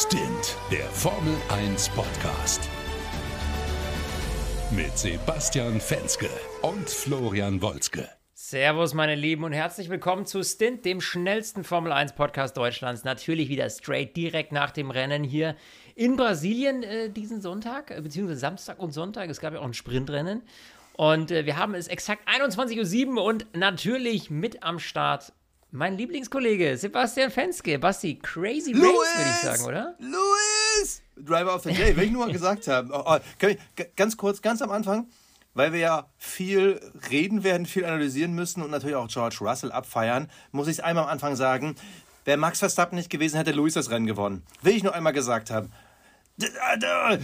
Stint, der Formel 1 Podcast. Mit Sebastian Fenske und Florian Wolzke. Servus, meine Lieben, und herzlich willkommen zu Stint, dem schnellsten Formel 1 Podcast Deutschlands. Natürlich wieder straight direkt nach dem Rennen hier in Brasilien äh, diesen Sonntag, äh, beziehungsweise Samstag und Sonntag. Es gab ja auch ein Sprintrennen. Und äh, wir haben es exakt 21.07 Uhr und natürlich mit am Start mein Lieblingskollege Sebastian Fenske. Basti, crazy Race, würde ich sagen, oder? Louis! Driver of the Day, will ich nur mal gesagt haben. Oh, oh, ich, ganz kurz, ganz am Anfang, weil wir ja viel reden werden, viel analysieren müssen und natürlich auch George Russell abfeiern, muss ich es einmal am Anfang sagen. Wäre Max Verstappen nicht gewesen, hätte Louis das Rennen gewonnen. Will ich nur einmal gesagt haben.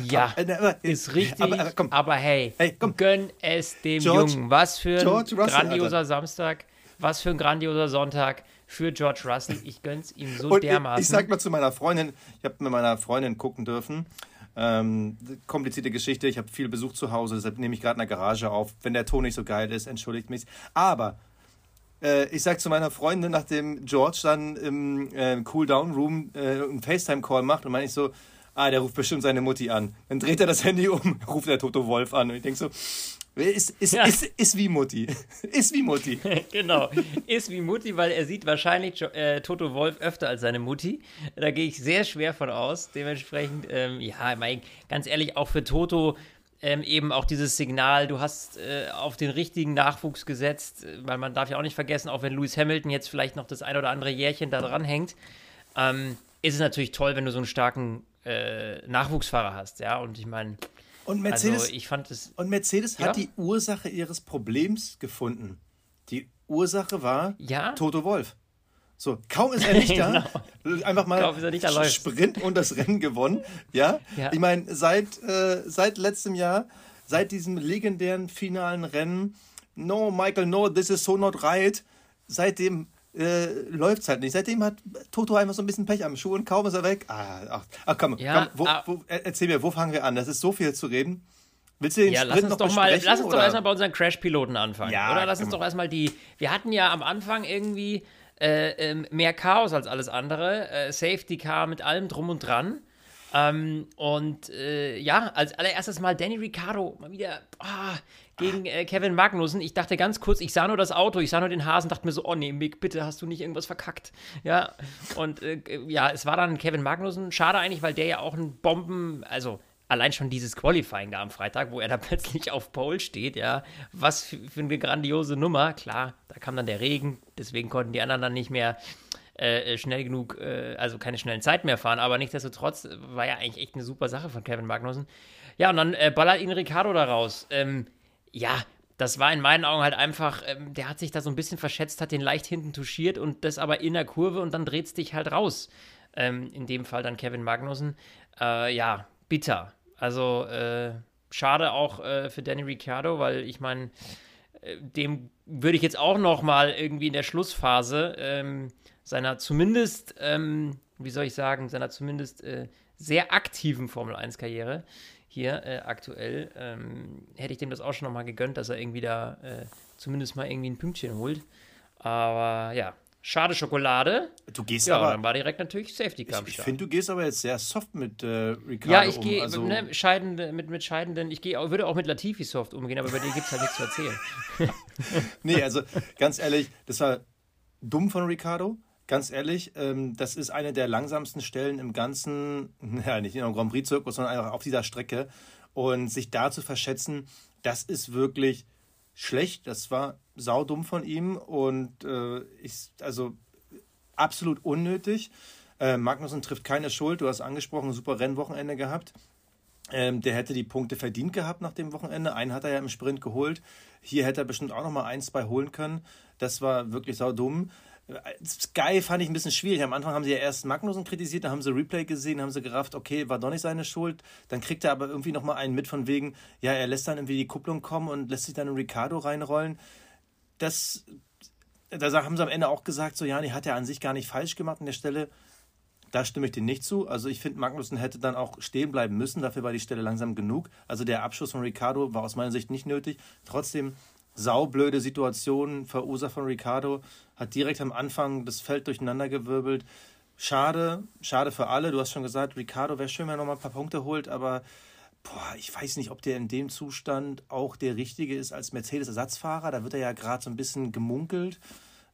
Ja, ist richtig. Aber, aber, aber hey, hey gönn es dem George, Jungen. Was für ein Russell, grandioser Alter. Samstag. Was für ein grandioser Sonntag für George Russell. Ich gönn's ihm so und dermaßen. Ich, ich sag mal zu meiner Freundin, ich habe mit meiner Freundin gucken dürfen. Ähm, komplizierte Geschichte, ich habe viel Besuch zu Hause, deshalb nehme ich gerade in der Garage auf. Wenn der Ton nicht so geil ist, entschuldigt mich. Aber äh, ich sag zu meiner Freundin, nachdem George dann im äh, Cool-Down-Room äh, einen FaceTime-Call macht, und meine ich so, ah, der ruft bestimmt seine Mutti an. Dann dreht er das Handy um, ruft der Toto Wolf an. Und ich denke so, ist, ist, ja. ist, ist wie Mutti. Ist wie Mutti. genau. Ist wie Mutti, weil er sieht wahrscheinlich äh, Toto Wolf öfter als seine Mutti. Da gehe ich sehr schwer von aus. Dementsprechend, ähm, ja, mein, ganz ehrlich, auch für Toto ähm, eben auch dieses Signal, du hast äh, auf den richtigen Nachwuchs gesetzt, weil man darf ja auch nicht vergessen, auch wenn Lewis Hamilton jetzt vielleicht noch das ein oder andere Jährchen da dran hängt, ähm, ist es natürlich toll, wenn du so einen starken äh, Nachwuchsfahrer hast, ja. Und ich meine, und Mercedes, also ich fand es, und Mercedes ja? hat die Ursache ihres Problems gefunden. Die Ursache war ja? Toto Wolf. So, kaum ist er nicht da, genau. einfach mal da Sprint und das Rennen gewonnen. Ja, ja. ich meine, seit, äh, seit letztem Jahr, seit diesem legendären finalen Rennen, no, Michael, no, this is so not right, seitdem äh, läuft es halt nicht. Seitdem hat Toto einfach so ein bisschen Pech am Schuh und kaum ist er weg. Ah, ach, ach komm, ja, komm wo, ah, wo, erzähl mir, wo fangen wir an? Das ist so viel zu reden. Willst du den ja, Sprint lass uns noch doch mal, lass uns oder? doch erstmal bei unseren Crash-Piloten anfangen. Ja, oder lass uns doch erstmal die. Wir hatten ja am Anfang irgendwie äh, ähm, mehr Chaos als alles andere. Äh, Safety Car mit allem drum und dran. Ähm, und äh, ja, als allererstes mal Danny Ricciardo mal wieder oh, gegen äh, Kevin Magnussen. Ich dachte ganz kurz, ich sah nur das Auto, ich sah nur den Hasen, dachte mir so, oh nee, Mick, bitte hast du nicht irgendwas verkackt. Ja, und äh, ja, es war dann Kevin Magnussen. Schade eigentlich, weil der ja auch ein Bomben, also allein schon dieses Qualifying da am Freitag, wo er da plötzlich auf Pole steht, ja, was für, für eine grandiose Nummer. Klar, da kam dann der Regen, deswegen konnten die anderen dann nicht mehr äh, schnell genug, äh, also keine schnellen Zeit mehr fahren, aber nichtsdestotrotz war ja eigentlich echt eine super Sache von Kevin Magnussen. Ja, und dann äh, ballert ihn Ricardo da raus. Ähm, ja, das war in meinen Augen halt einfach, ähm, der hat sich da so ein bisschen verschätzt, hat den leicht hinten touchiert und das aber in der Kurve und dann dreht es dich halt raus. Ähm, in dem Fall dann Kevin Magnussen. Äh, ja, bitter. Also äh, schade auch äh, für Danny Ricciardo, weil ich meine, äh, dem würde ich jetzt auch noch mal irgendwie in der Schlussphase ähm, seiner zumindest, ähm, wie soll ich sagen, seiner zumindest äh, sehr aktiven Formel-1-Karriere hier äh, aktuell, ähm, hätte ich dem das auch schon noch mal gegönnt, dass er irgendwie da äh, zumindest mal irgendwie ein Pünktchen holt. Aber ja, schade Schokolade. Du gehst ja, aber. dann war direkt natürlich Safety Car. Ich, ich finde, du gehst aber jetzt sehr soft mit äh, Ricardo Ja, ich gehe um. Also, ne, scheidende, mit, mit Scheidenden, ich geh, würde auch mit Latifi soft umgehen, aber bei dir gibt es halt nichts zu erzählen. nee, also ganz ehrlich, das war dumm von Ricardo. Ganz ehrlich, ähm, das ist eine der langsamsten Stellen im ganzen, ja, nicht in einem Grand Prix-Zirkus, sondern einfach auf dieser Strecke. Und sich da zu verschätzen, das ist wirklich schlecht. Das war saudumm von ihm und äh, ich, also absolut unnötig. Äh, Magnussen trifft keine Schuld. Du hast angesprochen, super Rennwochenende gehabt. Ähm, der hätte die Punkte verdient gehabt nach dem Wochenende. Einen hat er ja im Sprint geholt. Hier hätte er bestimmt auch noch mal ein, zwei holen können. Das war wirklich saudumm. Sky fand ich ein bisschen schwierig. Am Anfang haben sie ja erst Magnussen kritisiert, dann haben sie Replay gesehen, haben sie gerafft, okay, war doch nicht seine Schuld. Dann kriegt er aber irgendwie nochmal einen mit von wegen, ja, er lässt dann irgendwie die Kupplung kommen und lässt sich dann in Ricardo reinrollen. Das, da haben sie am Ende auch gesagt, so, ja, die hat er an sich gar nicht falsch gemacht an der Stelle. Da stimme ich dir nicht zu. Also ich finde, Magnussen hätte dann auch stehen bleiben müssen. Dafür war die Stelle langsam genug. Also der Abschuss von Ricardo war aus meiner Sicht nicht nötig. Trotzdem saublöde Situation verursacht von Ricardo, hat direkt am Anfang das Feld durcheinandergewirbelt. schade, schade für alle. Du hast schon gesagt, Ricardo wäre schön, wenn er noch mal ein paar Punkte holt, aber boah, ich weiß nicht, ob der in dem Zustand auch der richtige ist als Mercedes-Ersatzfahrer. Da wird er ja gerade so ein bisschen gemunkelt.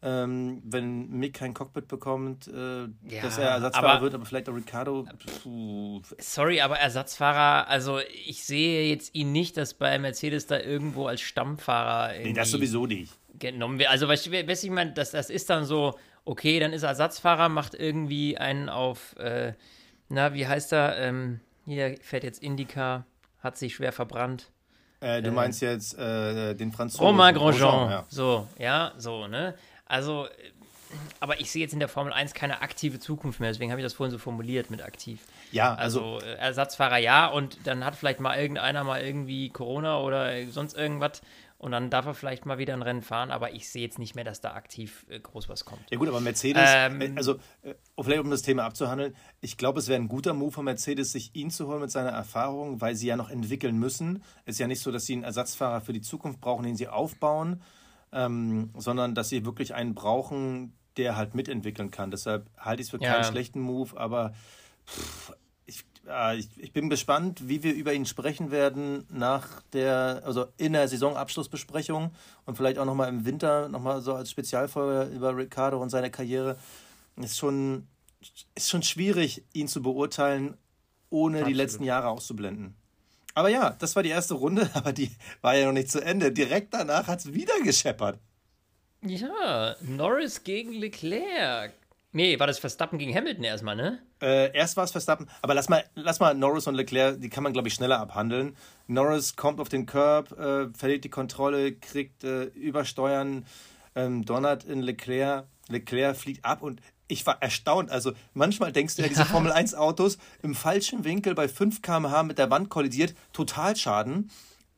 Ähm, wenn Mick kein Cockpit bekommt, äh, ja, dass er Ersatzfahrer aber, wird, aber vielleicht auch Ricardo. Puh. Sorry, aber Ersatzfahrer, also ich sehe jetzt ihn nicht, dass bei Mercedes da irgendwo als Stammfahrer. Nee, das sowieso nicht. Genommen wird. Also, weißt du, ich meine, das, das ist dann so, okay, dann ist er Ersatzfahrer, macht irgendwie einen auf, äh, na, wie heißt er? Ähm, hier fährt jetzt Indica, hat sich schwer verbrannt. Äh, du äh, meinst jetzt äh, den Franzosen. Romain Grosjean. Grosjean ja. So, ja, so, ne? Also, äh, aber ich sehe jetzt in der Formel 1 keine aktive Zukunft mehr, deswegen habe ich das vorhin so formuliert mit aktiv. Ja, also, also äh, Ersatzfahrer ja und dann hat vielleicht mal irgendeiner mal irgendwie Corona oder sonst irgendwas und dann darf er vielleicht mal wieder ein Rennen fahren, aber ich sehe jetzt nicht mehr, dass da aktiv äh, groß was kommt. Ja gut, aber Mercedes, ähm, äh, also äh, vielleicht um das Thema abzuhandeln, ich glaube, es wäre ein guter Move von Mercedes, sich ihn zu holen mit seiner Erfahrung, weil sie ja noch entwickeln müssen. Es ist ja nicht so, dass sie einen Ersatzfahrer für die Zukunft brauchen, den sie aufbauen, ähm, sondern dass sie wirklich einen brauchen, der halt mitentwickeln kann. Deshalb halte ich es für keinen schlechten Move, aber pff, äh, ich, ich, bin gespannt, wie wir über ihn sprechen werden nach der, also in der Saisonabschlussbesprechung und vielleicht auch nochmal im Winter, nochmal so als Spezialfolge über Ricardo und seine Karriere. Ist schon, ist schon schwierig, ihn zu beurteilen, ohne Absolut. die letzten Jahre auszublenden. Aber ja, das war die erste Runde, aber die war ja noch nicht zu Ende. Direkt danach hat es wieder gescheppert. Ja, Norris gegen Leclerc. Nee, war das Verstappen gegen Hamilton erstmal, ne? Äh, erst war es Verstappen, aber lass mal, lass mal Norris und Leclerc, die kann man, glaube ich, schneller abhandeln. Norris kommt auf den Curb, äh, verliert die Kontrolle, kriegt äh, Übersteuern, ähm, donnert in Leclerc. Leclerc fliegt ab und ich war erstaunt. Also manchmal denkst du ja, diese Formel 1 Autos im falschen Winkel bei 5 km/h mit der Wand kollidiert, total Schaden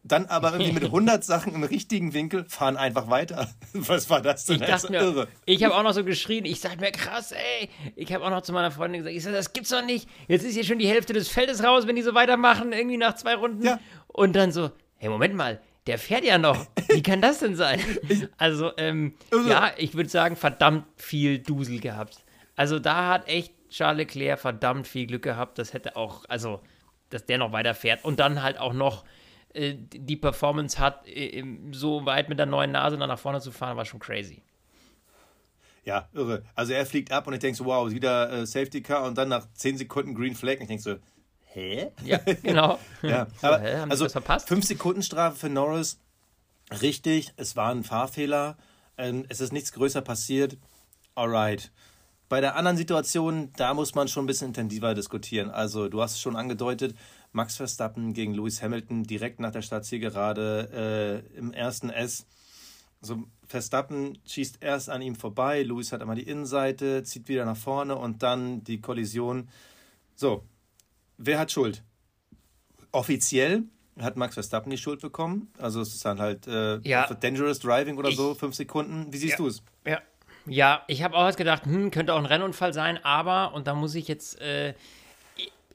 dann aber irgendwie mit 100 Sachen im richtigen Winkel fahren einfach weiter. Was war das denn? Ich dachte mir, irre. ich habe auch noch so geschrien, ich sag mir krass, ey. Ich habe auch noch zu meiner Freundin gesagt, ich sag, das gibt's doch nicht. Jetzt ist hier schon die Hälfte des Feldes raus, wenn die so weitermachen, irgendwie nach zwei Runden. Ja. Und dann so, hey, Moment mal, der fährt ja noch. Wie kann das denn sein? Also, ähm, also, ja, ich würde sagen, verdammt viel Dusel gehabt. Also da hat echt Charles Leclerc verdammt viel Glück gehabt. Das hätte auch, also, dass der noch weiterfährt. Und dann halt auch noch äh, die Performance hat, äh, so weit mit der neuen Nase dann nach vorne zu fahren, war schon crazy. Ja, irre. Also er fliegt ab und ich denke so, wow, wieder äh, Safety Car und dann nach 10 Sekunden Green Flag und ich denke so, hä? Ja, genau. ja, aber, hä, also verpasst? 5 Sekunden Strafe für Norris, richtig, es war ein Fahrfehler, ähm, es ist nichts größer passiert, alright. Bei der anderen Situation, da muss man schon ein bisschen intensiver diskutieren. Also du hast es schon angedeutet, Max Verstappen gegen Lewis Hamilton direkt nach der Startzielgerade äh, im ersten S. Also Verstappen schießt erst an ihm vorbei, Lewis hat einmal die Innenseite, zieht wieder nach vorne und dann die Kollision. So, wer hat Schuld? Offiziell hat Max Verstappen die Schuld bekommen. Also es ist dann halt äh, ja. Dangerous Driving oder ich, so, fünf Sekunden. Wie siehst ja. du es? Ja, ja ich habe auch gedacht, hm, könnte auch ein Rennunfall sein, aber, und da muss ich jetzt, äh,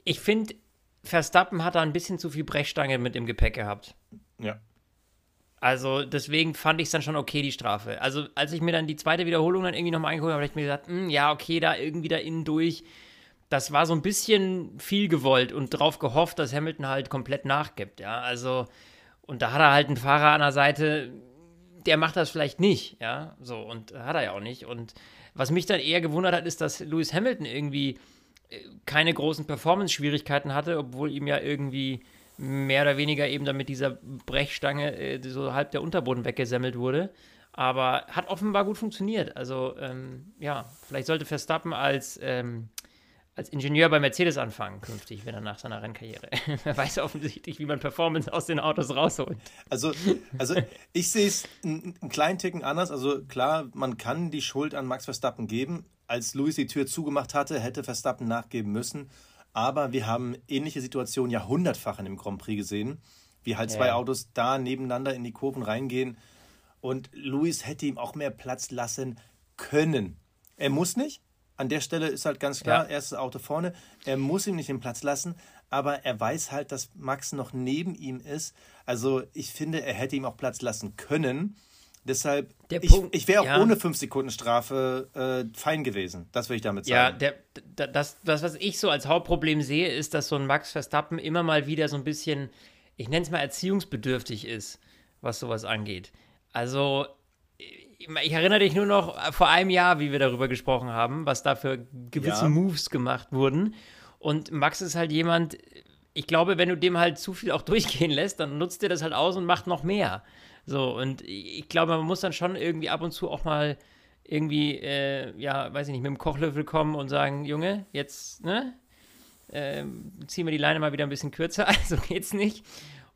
ich finde, Verstappen hat da ein bisschen zu viel Brechstange mit im Gepäck gehabt. Ja. Also deswegen fand ich es dann schon okay, die Strafe. Also als ich mir dann die zweite Wiederholung dann irgendwie nochmal angeguckt habe, habe ich mir gesagt, hm, ja, okay, da irgendwie da innen durch. Das war so ein bisschen viel gewollt und darauf gehofft, dass Hamilton halt komplett nachgibt, ja. Also, und da hat er halt einen Fahrer an der Seite, der macht das vielleicht nicht, ja. So, und hat er ja auch nicht. Und was mich dann eher gewundert hat, ist, dass Lewis Hamilton irgendwie keine großen Performance-Schwierigkeiten hatte, obwohl ihm ja irgendwie mehr oder weniger eben damit dieser Brechstange äh, so halb der Unterboden weggesemmelt wurde. Aber hat offenbar gut funktioniert. Also ähm, ja, vielleicht sollte Verstappen als, ähm, als Ingenieur bei Mercedes anfangen künftig, wenn er nach seiner Rennkarriere. er weiß offensichtlich, wie man Performance aus den Autos rausholt. Also, also ich sehe es einen, einen kleinen Ticken anders. Also klar, man kann die Schuld an Max Verstappen geben als Lewis die Tür zugemacht hatte, hätte Verstappen nachgeben müssen. Aber wir haben ähnliche Situationen jahrhundertfach in dem Grand Prix gesehen, wie halt zwei ja. Autos da nebeneinander in die Kurven reingehen. Und Lewis hätte ihm auch mehr Platz lassen können. Er muss nicht. An der Stelle ist halt ganz klar, ja. erstes Auto vorne. Er muss ihm nicht den Platz lassen, aber er weiß halt, dass Max noch neben ihm ist. Also ich finde, er hätte ihm auch Platz lassen können Deshalb, Der ich, Punkt- ich wäre auch ja. ohne 5-Sekunden-Strafe äh, fein gewesen. Das will ich damit Ja, sagen. der, d- das, das, was ich so als Hauptproblem sehe, ist, dass so ein Max Verstappen immer mal wieder so ein bisschen, ich nenne es mal erziehungsbedürftig ist, was sowas angeht. Also, ich erinnere dich nur noch äh, vor einem Jahr, wie wir darüber gesprochen haben, was da für gewisse Ja. Moves gemacht wurden. Und Max ist halt jemand, ich glaube, wenn du dem halt zu viel auch durchgehen lässt, dann nutzt er das halt aus und macht noch mehr. So, und ich glaube, man muss dann schon irgendwie ab und zu auch mal irgendwie, äh, ja, weiß ich nicht, mit dem Kochlöffel kommen und sagen, Junge, jetzt, ne, ähm, ziehen wir die Leine mal wieder ein bisschen kürzer, also geht's nicht.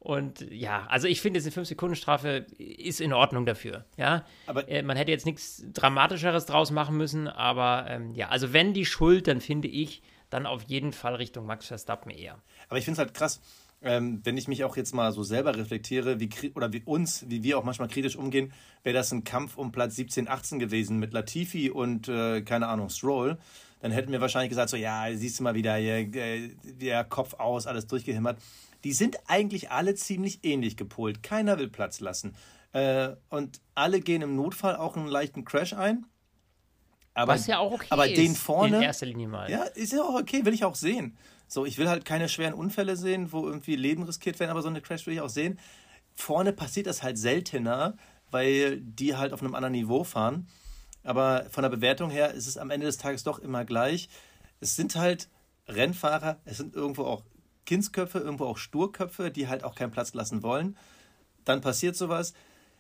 Und ja, also ich finde, diese 5-Sekunden-Strafe ist in Ordnung dafür, ja. Aber- äh, man hätte jetzt nichts Dramatischeres draus machen müssen, aber ähm, ja, also wenn die Schuld, dann finde ich, dann auf jeden Fall Richtung Max Verstappen eher. Aber ich finde es halt krass, ähm, wenn ich mich auch jetzt mal so selber reflektiere, wie oder wie uns, wie wir auch manchmal kritisch umgehen, wäre das ein Kampf um Platz 17, 18 gewesen mit Latifi und, äh, keine Ahnung, Stroll, dann hätten wir wahrscheinlich gesagt, so, ja, siehst du mal wieder hier, äh, der Kopf aus, alles durchgehimmert. Die sind eigentlich alle ziemlich ähnlich gepolt. Keiner will Platz lassen. Äh, und alle gehen im Notfall auch einen leichten Crash ein. Aber, Was ja auch okay aber ist, den vorne, in erster Linie mal. ja, ist ja auch okay, will ich auch sehen. So, ich will halt keine schweren Unfälle sehen, wo irgendwie Leben riskiert werden, aber so eine Crash will ich auch sehen. Vorne passiert das halt seltener, weil die halt auf einem anderen Niveau fahren. Aber von der Bewertung her ist es am Ende des Tages doch immer gleich. Es sind halt Rennfahrer, es sind irgendwo auch Kindsköpfe, irgendwo auch Sturköpfe, die halt auch keinen Platz lassen wollen. Dann passiert sowas.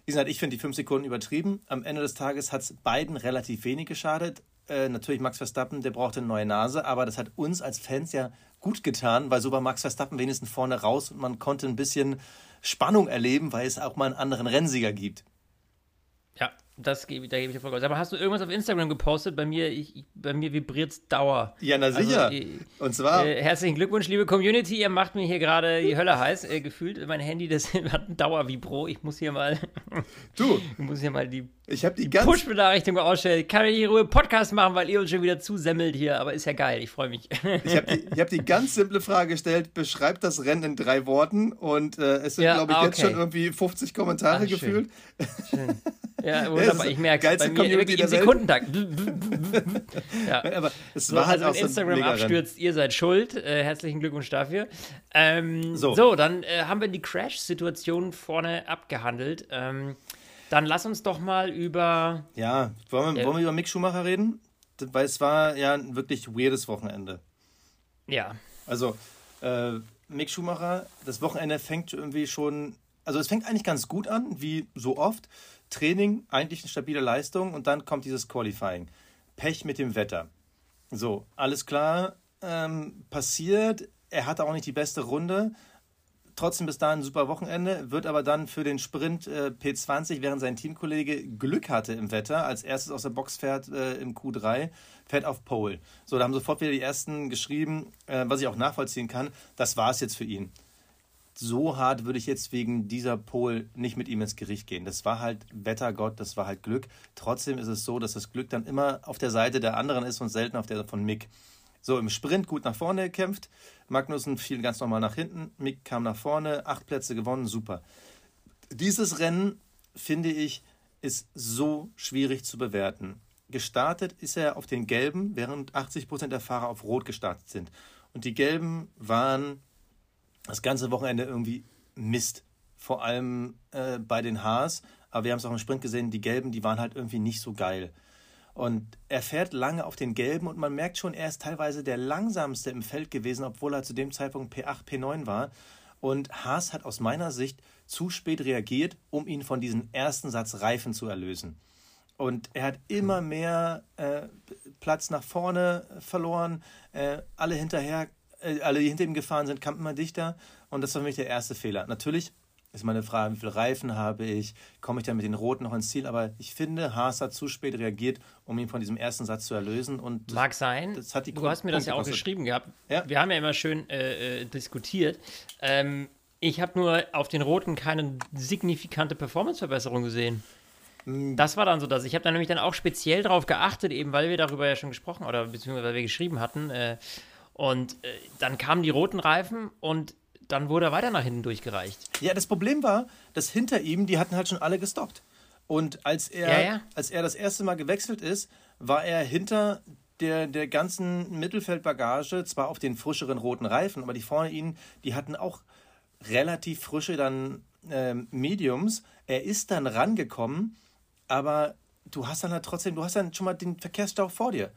Wie gesagt, ich finde die fünf Sekunden übertrieben. Am Ende des Tages hat es beiden relativ wenig geschadet. Äh, natürlich Max Verstappen, der brauchte eine neue Nase, aber das hat uns als Fans ja gut getan, weil so war Max Verstappen wenigstens vorne raus und man konnte ein bisschen Spannung erleben, weil es auch mal einen anderen Rennsieger gibt. Das gebe, da gebe ich dir vollkommen. Aber hast du irgendwas auf Instagram gepostet? Bei mir, ich, bei mir vibriert es Dauer. Ja, na sicher. Also, und zwar, Äh, herzlichen Glückwunsch, liebe Community. Ihr macht mir hier gerade die Hölle heiß. Äh, gefühlt, mein Handy, das hat ein Dauervibro. Ich muss hier mal, du, ich muss hier mal die ich habe die ganz Push-Benachrichtigung ausstellen. Ich kann hier in Ruhe Podcast machen, weil ihr uns schon wieder zusemmelt hier. Aber ist ja geil. Ich freue mich. Ich habe die, ich hab die ganz simple Frage gestellt, beschreibt das Rennen in drei Worten und äh, es sind, Ja, glaube ich, ah, jetzt okay. schon irgendwie 50 Kommentare schön. gefühlt. Schön. Ja, wunderbar. Ich merke es. Bei mir Community wirklich im. Sekundentakt. ja. Aber es So, war halt also auch wenn so Instagram Mega-Rennen. abstürzt, ihr seid schuld. Äh, herzlichen Glückwunsch dafür. Ähm, so. So. dann äh, haben wir die Crash-Situation vorne abgehandelt. Ähm, dann lass uns doch mal über. Ja, wollen wir, Ja. wollen wir über Mick Schumacher reden? Weil es war ja ein wirklich weirdes Wochenende. Ja, Also, äh, Mick Schumacher, das Wochenende fängt irgendwie schon, also es fängt eigentlich ganz gut an, wie so oft. Training, eigentlich eine stabile Leistung und dann kommt dieses Qualifying. Pech mit dem Wetter. So, alles klar, ähm, passiert. Er hatte auch nicht die beste Runde. Trotzdem bis dahin ein super Wochenende, wird aber dann für den Sprint äh, P20, während sein Teamkollege Glück hatte im Wetter, als erstes aus der Box fährt äh, im Q3, fährt auf Pole. So, da haben sofort wieder die ersten geschrieben, äh, was ich auch nachvollziehen kann, das war es jetzt für ihn. So hart würde ich jetzt wegen dieser Pole nicht mit ihm ins Gericht gehen. Das war halt Wettergott, das war halt Glück. Trotzdem ist es so, dass das Glück dann immer auf der Seite der anderen ist und selten auf der von Mick. So, im Sprint gut nach vorne gekämpft. Magnussen fiel ganz normal nach hinten. Mick kam nach vorne, acht Plätze gewonnen, super. Dieses Rennen, finde ich, ist so schwierig zu bewerten. Gestartet ist er auf den Gelben, während 80% der Fahrer auf Rot gestartet sind. Und die Gelben waren das ganze Wochenende irgendwie Mist. Vor allem äh, bei den Haas. Aber wir haben es auch im Sprint gesehen, die Gelben, die waren halt irgendwie nicht so geil. Und er fährt lange auf den Gelben und man merkt schon, er ist teilweise der langsamste im Feld gewesen, obwohl er zu dem Zeitpunkt P8, P9 war. Und Haas hat aus meiner Sicht zu spät reagiert, um ihn von diesem ersten Satz Reifen zu erlösen. Und er hat immer mehr äh, Platz nach vorne verloren. Äh, alle hinterher, äh, alle, die hinter ihm gefahren sind, kamen immer dichter. Und das war für mich der erste Fehler. Natürlich ist meine Frage, wie viele Reifen habe ich? Komme ich dann mit den Roten noch ins Ziel? Aber ich finde, Haas hat zu spät reagiert, um ihn von diesem ersten Satz zu erlösen. Und mag sein. du hast mir das ja auch geschrieben gehabt. Ja. Wir haben ja immer schön äh, äh, diskutiert. Ähm, ich habe nur auf den Roten keine signifikante Performanceverbesserung gesehen. Mm. Das war dann so das. Ich habe da nämlich dann auch speziell darauf geachtet, eben weil wir darüber ja schon gesprochen oder beziehungsweise weil wir geschrieben hatten. Äh, und äh, dann kamen die roten Reifen und dann wurde er weiter nach hinten durchgereicht. Ja, das Problem war, dass hinter ihm, die hatten halt schon alle gestoppt. Und als er, Ja, ja. als er das erste Mal gewechselt ist, war er hinter der, der ganzen Mittelfeldbagage, zwar auf den frischeren roten Reifen, aber die vorne ihnen, die hatten auch relativ frische dann ähm, Mediums. Er ist dann rangekommen, aber du hast dann halt trotzdem, du hast dann schon mal den Verkehrsstau vor dir.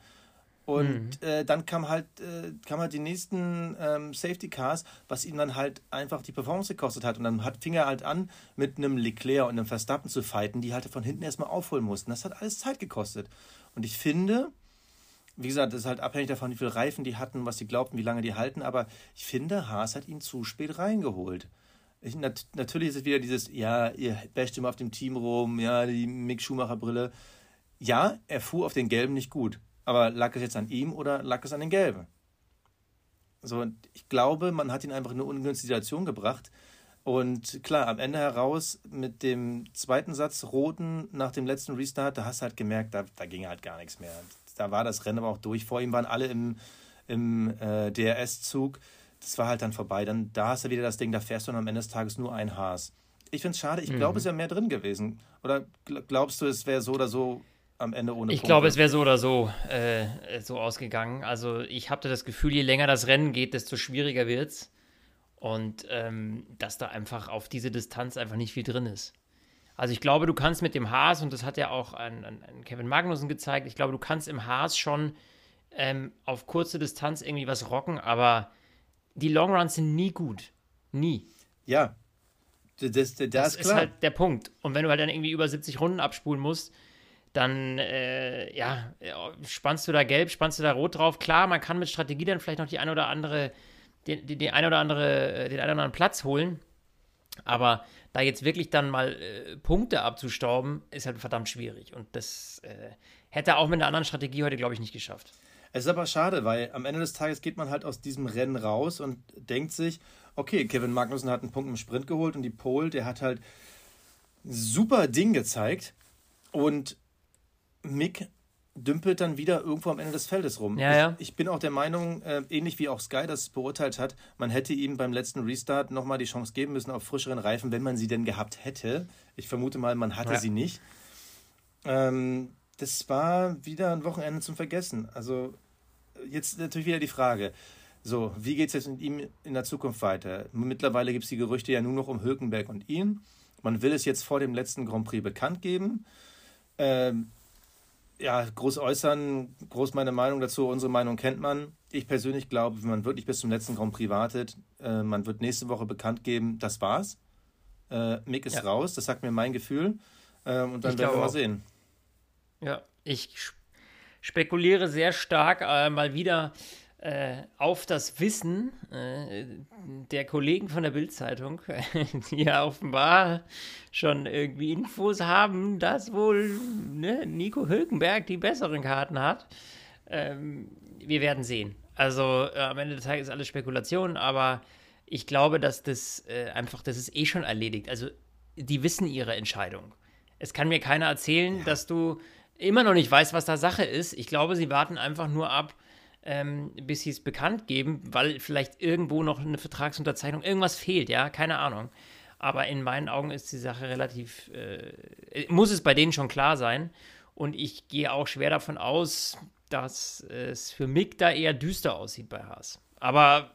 Und äh, dann kam halt, äh, kam halt die nächsten ähm, Safety Cars, was ihm dann halt einfach die Performance gekostet hat. Und dann hat, fing er halt an, mit einem Leclerc und einem Verstappen zu fighten, die halt von hinten erstmal aufholen mussten. Das hat alles Zeit gekostet. Und ich finde, wie gesagt, das ist halt abhängig davon, wie viele Reifen die hatten, was sie glaubten, wie lange die halten, aber ich finde, Haas hat ihn zu spät reingeholt. Ich, nat natürlich ist es wieder dieses, ja, ihr basht immer auf dem Team rum, ja, die Mick Schumacher-Brille. Ja, er fuhr auf den Gelben nicht gut. Aber lag es jetzt an ihm oder lag es an den Gelben? So, und ich glaube, man hat ihn einfach in eine ungünstige Situation gebracht. Und klar, am Ende heraus mit dem zweiten Satz roten nach dem letzten Restart, da hast du halt gemerkt, da, da ging halt gar nichts mehr. Da war das Rennen aber auch durch. Vor ihm waren alle im, im äh, DRS-Zug. Das war halt dann vorbei. Dann, da hast du wieder das Ding, da fährst du dann am Ende des Tages nur ein Haas. Ich finde es schade. Ich glaube, es wäre mehr drin gewesen. Oder gl- glaubst du, es wäre so oder so am Ende ohne Ich Punkte? glaube, es wäre so oder so äh, so ausgegangen. Also ich hatte das Gefühl, je länger das Rennen geht, desto schwieriger wird's. Und ähm, dass da einfach auf diese Distanz einfach nicht viel drin ist. Also ich glaube, du kannst mit dem Haas, und das hat ja auch ein, ein, ein Kevin Magnussen gezeigt, ich glaube, du kannst im Haas schon ähm, auf kurze Distanz irgendwie was rocken, aber die Longruns sind nie gut. Nie. Ja. Das, das, das, Das ist ist halt der Punkt. Und wenn du halt dann irgendwie über 70 Runden abspulen musst, dann, äh, ja, spannst du da gelb, spannst du da rot drauf. Klar, man kann mit Strategie dann vielleicht noch die eine oder andere, den, den, den ein oder andere, äh, den einen oder anderen Platz holen. Aber da jetzt wirklich dann mal äh, Punkte abzustauben, ist halt verdammt schwierig. Und das äh, hätte er auch mit einer anderen Strategie heute, glaube ich, nicht geschafft. Es ist aber schade, weil am Ende des Tages geht man halt aus diesem Rennen raus und denkt sich, okay, Kevin Magnussen hat einen Punkt im Sprint geholt und die Pole, der hat halt super Ding gezeigt und Mick dümpelt dann wieder irgendwo am Ende des Feldes rum. Ja, ja. Ich, ich bin auch der Meinung, äh, ähnlich wie auch Sky das beurteilt hat, man hätte ihm beim letzten Restart nochmal die Chance geben müssen auf frischeren Reifen, wenn man sie denn gehabt hätte. Ich vermute mal, man hatte Ja. sie nicht. Ähm, das war wieder ein Wochenende zum Vergessen. Also jetzt natürlich wieder die Frage. So, wie geht es jetzt mit ihm in der Zukunft weiter? Mittlerweile gibt es die Gerüchte ja nur noch um Hülkenberg und ihn. Man will es jetzt vor dem letzten Grand Prix bekannt geben. Ähm, ja, groß äußern, groß meine Meinung dazu, unsere Meinung kennt man. Ich persönlich glaube, wenn man wirklich bis zum letzten Grand Prix wartet, äh, man wird nächste Woche bekannt geben, das war's. Äh, Mick ist Ja. raus, das sagt mir mein Gefühl. Ähm, und dann Ich werden wir mal auch. sehen. Ja, ich sp- spekuliere sehr stark äh, mal wieder äh, auf das Wissen äh, der Kollegen von der Bild-Zeitung, die ja offenbar schon irgendwie Infos haben, dass wohl ne, Nico Hülkenberg die besseren Karten hat. Ähm, wir werden sehen. Also äh, am Ende des Tages ist alles Spekulation, aber ich glaube, dass das äh, einfach, das ist eh schon erledigt. Also die wissen ihre Entscheidung. Es kann mir keiner erzählen, dass du immer noch nicht weißt, was da Sache ist. Ich glaube, sie warten einfach nur ab, ähm, bis sie es bekannt geben, weil vielleicht irgendwo noch eine Vertragsunterzeichnung, irgendwas fehlt, ja, keine Ahnung. Aber in meinen Augen ist die Sache relativ, äh, muss es bei denen schon klar sein. Und ich gehe auch schwer davon aus, dass es für Mick da eher düster aussieht bei Haas. Aber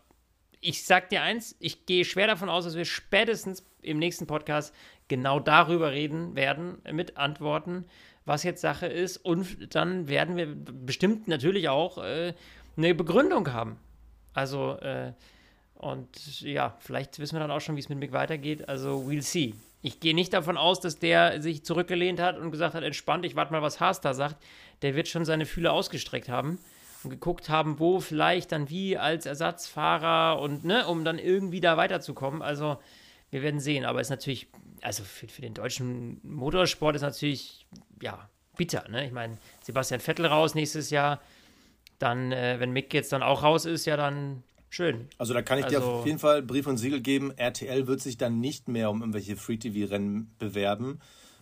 ich sag dir eins, ich gehe schwer davon aus, dass wir spätestens im nächsten Podcast genau darüber reden werden, mit Antworten, was jetzt Sache ist. Und dann werden wir bestimmt natürlich auch äh, eine Begründung haben. Also, äh, und ja, vielleicht wissen wir dann auch schon, wie es mit Mick weitergeht. Also, we'll see. Ich gehe nicht davon aus, dass der sich zurückgelehnt hat und gesagt hat, entspannt, ich warte mal, was Haas da sagt. Der wird schon seine Fühler ausgestreckt haben und geguckt haben, wo vielleicht dann wie als Ersatzfahrer und ne, um dann irgendwie da weiterzukommen. Also wir werden sehen, aber ist natürlich, also für, für den deutschen Motorsport ist natürlich, ja, bitter, ne? Ich meine, Sebastian Vettel raus nächstes Jahr, dann, äh, wenn Mick jetzt dann auch raus ist, ja dann schön. Also da kann ich dir Also- auf jeden Fall Brief und Siegel geben. RTL wird sich dann nicht mehr um irgendwelche Free-TV-Rennen bewerben.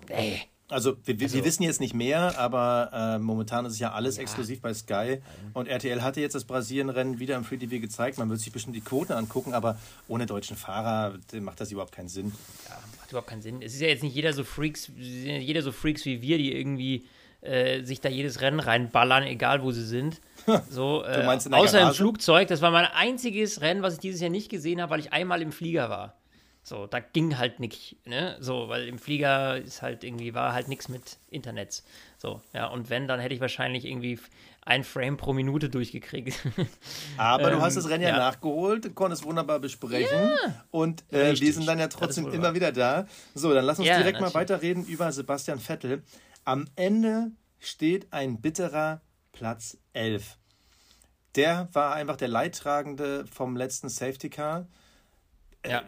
Ey, Also wir, also wir, wissen jetzt nicht mehr, aber äh, momentan ist es ja alles ja. exklusiv bei Sky. Und RTL hatte jetzt das Brasilien-Rennen wieder im Free TV gezeigt. Man wird sich bestimmt die Quoten angucken, aber ohne deutschen Fahrer macht das überhaupt keinen Sinn. Ja, macht überhaupt keinen Sinn. Es ist ja jetzt nicht jeder so Freaks, jeder so Freaks wie wir, die irgendwie äh, sich da jedes Rennen reinballern, egal wo sie sind. So, äh, außer Garage? im Flugzeug. Das war mein einziges Rennen, was ich dieses Jahr nicht gesehen habe, weil ich einmal im Flieger war. So, da ging halt nicht, ne? So, weil im Flieger ist halt irgendwie, war halt nichts mit Internet. So, ja, und wenn, dann hätte ich wahrscheinlich irgendwie ein Frame pro Minute durchgekriegt. Aber ähm, du hast das Rennen ja, ja, nachgeholt, konntest wunderbar besprechen ja, und äh, wir sind dann ja trotzdem immer wieder da. So, dann lass uns ja, direkt natürlich. mal weiterreden über Sebastian Vettel. Am Ende steht ein bitterer Platz 11. Der war einfach der Leidtragende vom letzten Safety Car. Ja. Äh,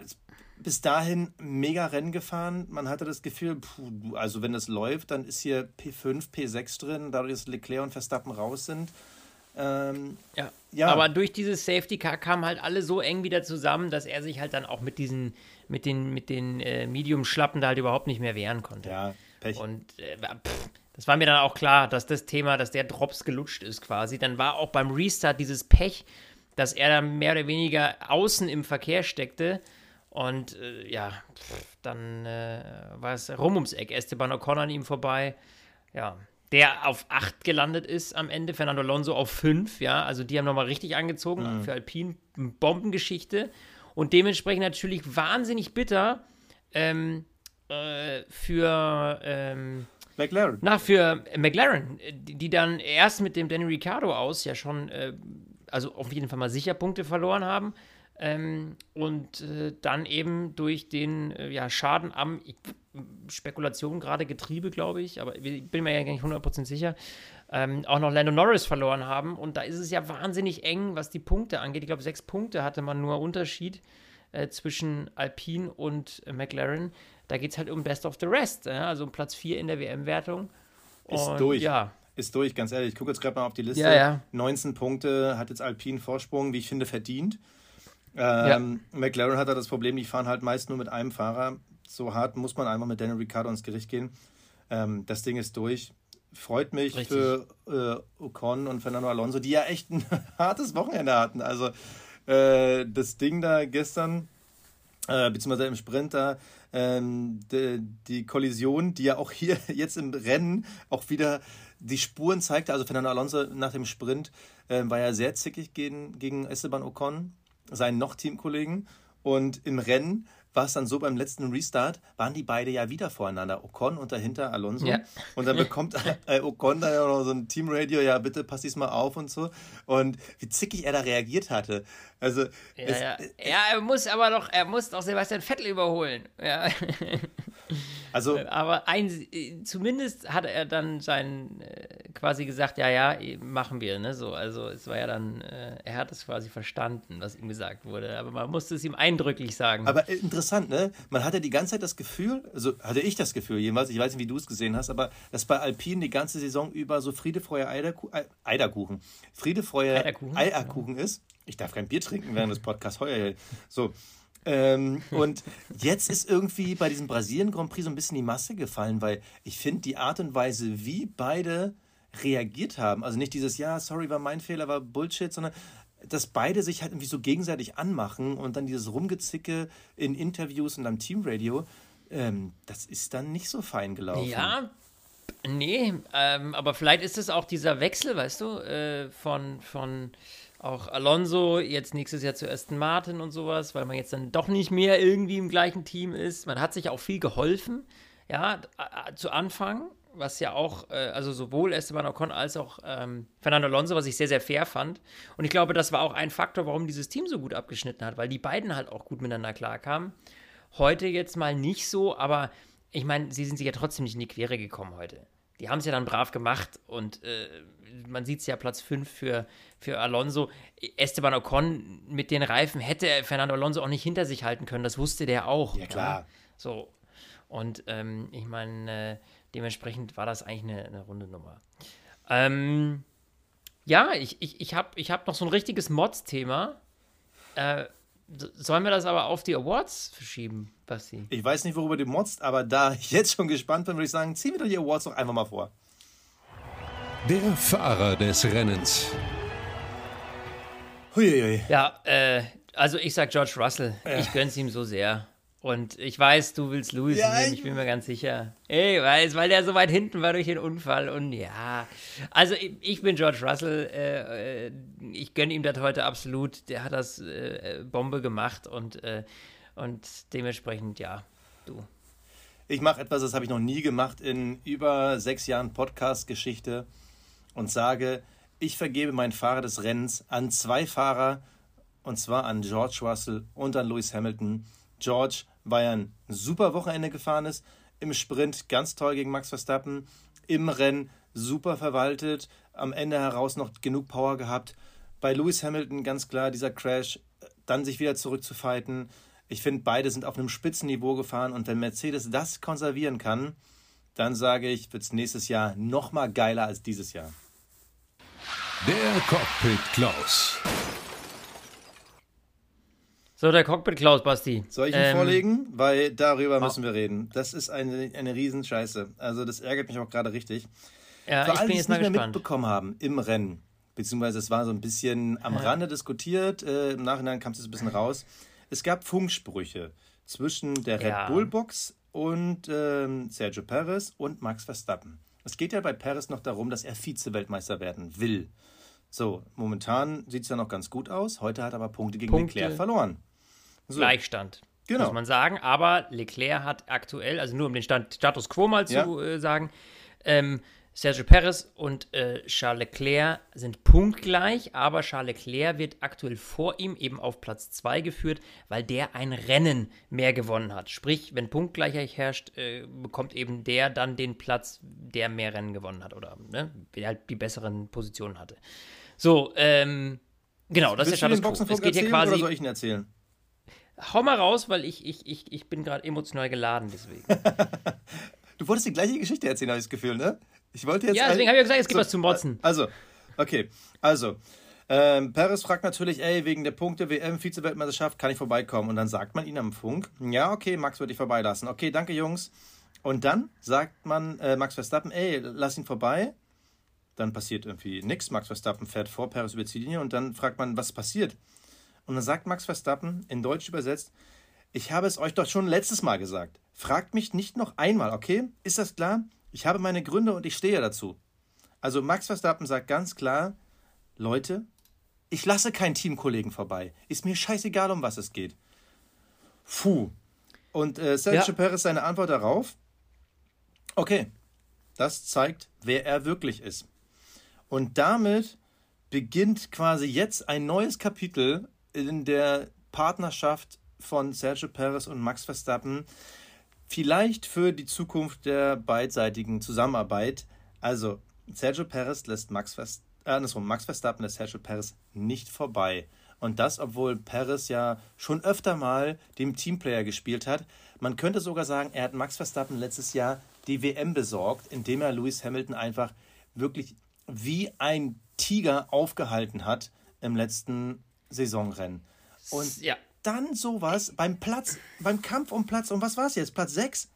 bis dahin mega Rennen gefahren. Man hatte das Gefühl, puh, also wenn das läuft, dann ist hier P5, P6 drin, dadurch, dass Leclerc und Verstappen raus sind. Ähm, ja. ja. Aber durch dieses Safety Car kamen halt alle so eng wieder zusammen, dass er sich halt dann auch mit diesen, mit den, mit den äh, Medium-Schlappen da halt überhaupt nicht mehr wehren konnte. Ja, Pech. Und äh, pff, das war mir dann auch klar, dass das Thema, dass der Drops gelutscht ist quasi. Dann war auch beim Restart dieses Pech, dass er dann mehr oder weniger außen im Verkehr steckte und äh, ja, pff, dann äh, war es rum ums Eck. Esteban Ocon an ihm vorbei. Ja, der auf 8 gelandet ist am Ende, Fernando Alonso auf 5. Ja, also die haben nochmal richtig angezogen. Mhm. Für Alpine Bombengeschichte. Und dementsprechend natürlich wahnsinnig bitter ähm, äh, für. Ähm, McLaren. Na, für McLaren, die, dann erst mit dem Danny Ricciardo aus ja schon, äh, also auf jeden Fall mal sicher Punkte verloren haben. Ähm, und äh, dann eben durch den äh, ja, Schaden am ich, Spekulation gerade Getriebe, glaube ich, aber ich bin mir ja gar nicht 100% sicher, ähm, auch noch Lando Norris verloren haben. Und da ist es ja wahnsinnig eng, was die Punkte angeht. Ich glaube, sechs Punkte hatte man nur Unterschied äh, zwischen Alpine und McLaren. Da geht es halt um Best of the Rest, also um Platz 4 in der WM-Wertung. Ist durch. Ja. Ist durch, ganz ehrlich. Ich gucke jetzt gerade mal auf die Liste. Ja, ja. 19 Punkte hat jetzt Alpine Vorsprung, wie ich finde, verdient. Ähm, ja. McLaren hat da das Problem, die fahren halt meist nur mit einem Fahrer. So hart muss man einmal mit Daniel Ricciardo ins Gericht gehen. Ähm, das Ding ist durch. Freut mich Richtig. für äh, Ocon und Fernando Alonso, die ja echt ein hartes Wochenende hatten. Also äh, das Ding da gestern, äh, beziehungsweise im Sprint da, ähm, die, die, Kollision, die ja auch hier jetzt im Rennen auch wieder die Spuren zeigte. Also Fernando Alonso nach dem Sprint äh, war ja sehr zickig gegen, gegen Esteban Ocon seinen noch Teamkollegen. Und im Rennen war es dann so beim letzten Restart, waren die beide ja wieder voreinander. Ocon und dahinter Alonso. Ja. Und dann bekommt äh, Ocon da ja noch so ein Teamradio, ja, bitte pass dies mal auf und so. Und wie zickig er da reagiert hatte. Also. Ja, es, ja. ja er muss aber doch, er muss doch Sebastian Vettel überholen. Ja. Also, äh, aber ein, äh, zumindest hat er dann sein äh, quasi gesagt, ja, ja, machen wir, ne? So, also es war ja dann, er hat es quasi verstanden, was ihm gesagt wurde. Aber man musste es ihm eindrücklich sagen. Aber interessant, ne? Man hatte die ganze Zeit das Gefühl, also hatte ich das Gefühl, jedenfalls, ich weiß nicht, wie du es gesehen hast, aber dass bei Alpine die ganze Saison über so Eiderkuchen, Eiderkuchen, Friedefreuer Eierkuchen, Eierkuchen ist. Ich darf kein Bier trinken während des Podcasts heuer. So, ähm, und jetzt ist irgendwie bei diesem Brasilien Grand Prix so ein bisschen die Masse gefallen, weil ich finde die Art und Weise, wie beide reagiert haben, also nicht dieses, ja, sorry, war mein Fehler, war Bullshit, sondern dass beide sich halt irgendwie so gegenseitig anmachen und dann dieses Rumgezicke in Interviews und am Teamradio, ähm, das ist dann nicht so fein gelaufen. Ja, nee, ähm, aber vielleicht ist es auch dieser Wechsel, weißt du, äh, von, von auch Alonso jetzt nächstes Jahr zu Aston Martin und sowas, weil man jetzt dann doch nicht mehr irgendwie im gleichen Team ist. Man hat sich auch viel geholfen, ja, zu Anfang, was ja auch, äh, also sowohl Esteban Ocon als auch ähm, Fernando Alonso, was ich sehr, sehr fair fand. Und ich glaube, das war auch ein Faktor, warum dieses Team so gut abgeschnitten hat, weil die beiden halt auch gut miteinander klarkamen. Heute jetzt mal nicht so, aber ich meine, sie sind sich ja trotzdem nicht in die Quere gekommen heute. Die haben es ja dann brav gemacht und äh, man sieht es ja Platz 5 für, für Alonso. Esteban Ocon mit den Reifen hätte Fernando Alonso auch nicht hinter sich halten können, das wusste der auch. Ja, klar. Ja? So. Und ähm, ich meine, äh, dementsprechend war das eigentlich eine, eine runde Nummer. Ähm, ja, ich, ich, ich habe ich hab noch so ein richtiges Mods-Thema. Äh, Sollen wir das aber auf die Awards verschieben, Basti? Ich weiß nicht, worüber du motzt, aber da ich jetzt schon gespannt bin, würde ich sagen, ziehen wir doch die Awards doch einfach mal vor. Der Fahrer des Rennens. Huiuiui. Ja, äh, also ich sag George Russell. Ja. Ich gönn's ihm so sehr. Und ich weiß, du willst Lewis ja, nehmen, ich bin mir ganz sicher. Ich weiß, weil der so weit hinten war durch den Unfall und ja. Also ich bin George Russell, äh, äh, ich gönne ihm das heute absolut. Der hat das äh, Bombe gemacht und, äh, und dementsprechend, ja, du. Ich mache etwas, das habe ich noch nie gemacht in über sechs Jahren Podcast-Geschichte und sage, ich vergebe meinen Fahrer des Rennens an zwei Fahrer und zwar an George Russell und an Lewis Hamilton. George, weil er ein super Wochenende gefahren ist, im Sprint ganz toll gegen Max Verstappen, im Rennen super verwaltet, am Ende heraus noch genug Power gehabt. Bei Lewis Hamilton ganz klar dieser Crash, dann sich wieder zurückzufighten. Ich finde, beide sind auf einem Spitzenniveau gefahren und wenn Mercedes das konservieren kann, dann sage ich, wird es nächstes Jahr noch mal geiler als dieses Jahr. Der Cockpit Klaus. So, der Cockpit Klaus, Basti. Soll ich ihn ähm, vorlegen? Weil darüber müssen wir reden. Das ist eine, eine Riesenscheiße. Also, das ärgert mich auch gerade richtig. Ja, Für ich alle, bin jetzt die es nicht mehr mitbekommen haben im Rennen, beziehungsweise es war so ein bisschen am ja. Rande diskutiert, äh, im Nachhinein kam es ein bisschen raus. Es gab Funksprüche zwischen der Red ja. Bull Box und ähm, Sergio Perez und Max Verstappen. Es geht ja bei Perez noch darum, dass er Vize-Weltmeister werden will. So, momentan sieht es ja noch ganz gut aus. Heute hat er aber Punkte gegen Punkte. Leclerc verloren. So. Gleichstand. Genau. Muss man sagen. Aber Leclerc hat aktuell, also nur um den Stand, Status quo mal zu ja. äh, sagen, ähm, Sergio Perez und äh, Charles Leclerc sind punktgleich, aber Charles Leclerc wird aktuell vor ihm eben auf Platz 2 geführt, weil der ein Rennen mehr gewonnen hat. Sprich, wenn Punktgleichheit herrscht, äh, bekommt eben der dann den Platz, der mehr Rennen gewonnen hat oder ne, der halt die besseren Positionen hatte. So, ähm, genau, das Willst ist der Status quo. Es geht hier quasi. Oder soll ich ihn erzählen? Hau mal raus, weil ich, ich, ich, ich bin gerade emotional geladen, deswegen. du wolltest die gleiche Geschichte erzählen, habe ich das Gefühl, ne? Ich wollte jetzt. Ja, deswegen habe ich ja gesagt, es gibt so, was zu motzen. Also, okay. Also, ähm, Perez fragt natürlich, ey, wegen der Punkte WM, Vize-Weltmeisterschaft, kann ich vorbeikommen? Und dann sagt man ihm am Funk, ja, okay, Max würde ich vorbeilassen. Okay, danke, Jungs. Und dann sagt man äh, Max Verstappen, ey, lass ihn vorbei. Dann passiert irgendwie nichts. Max Verstappen fährt vor, Perez über die Linie und dann fragt man, was passiert? Und dann sagt Max Verstappen, in Deutsch übersetzt, ich habe es euch doch schon letztes Mal gesagt. Fragt mich nicht noch einmal, okay? Ist das klar? Ich habe meine Gründe und ich stehe dazu. Also Max Verstappen sagt ganz klar, Leute, ich lasse keinen Teamkollegen vorbei. Ist mir scheißegal, um was es geht. Puh. Und äh, Sergio ja. Perez seine Antwort darauf, okay, das zeigt, wer er wirklich ist. Und damit beginnt quasi jetzt ein neues Kapitel in der Partnerschaft von Sergio Perez und Max Verstappen vielleicht für die Zukunft der beidseitigen Zusammenarbeit. Also Sergio Perez lässt Max, Verst äh, Max Verstappen lässt Sergio Perez nicht vorbei. Und das, obwohl Perez ja schon öfter mal dem Teamplayer gespielt hat. Man könnte sogar sagen, er hat Max Verstappen letztes Jahr die WM besorgt, indem er Lewis Hamilton einfach wirklich wie ein Tiger aufgehalten hat im letzten Saisonrennen. Und ja. dann sowas beim Platz, beim Kampf um Platz, und was war es jetzt? Platz 6?